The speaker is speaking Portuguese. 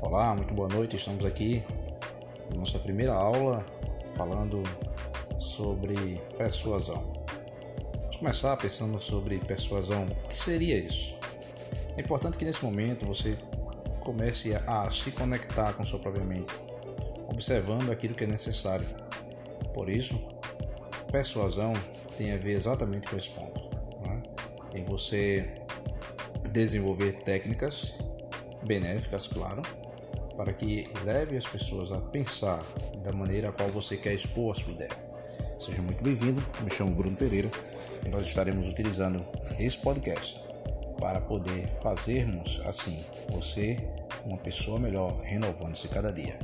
Olá, muito boa noite. Estamos aqui na nossa primeira aula falando sobre persuasão. Vamos começar pensando sobre persuasão. O que seria isso? É importante que nesse momento você comece a se conectar com sua própria mente, observando aquilo que é necessário. Por isso, persuasão tem a ver exatamente com esse ponto. Né? Em você desenvolver técnicas benéficas, claro, para que leve as pessoas a pensar da maneira a qual você quer expor a sua ideia. Seja muito bem-vindo, me chamo Bruno Pereira e nós estaremos utilizando esse podcast para poder fazermos assim você uma pessoa melhor, renovando-se cada dia.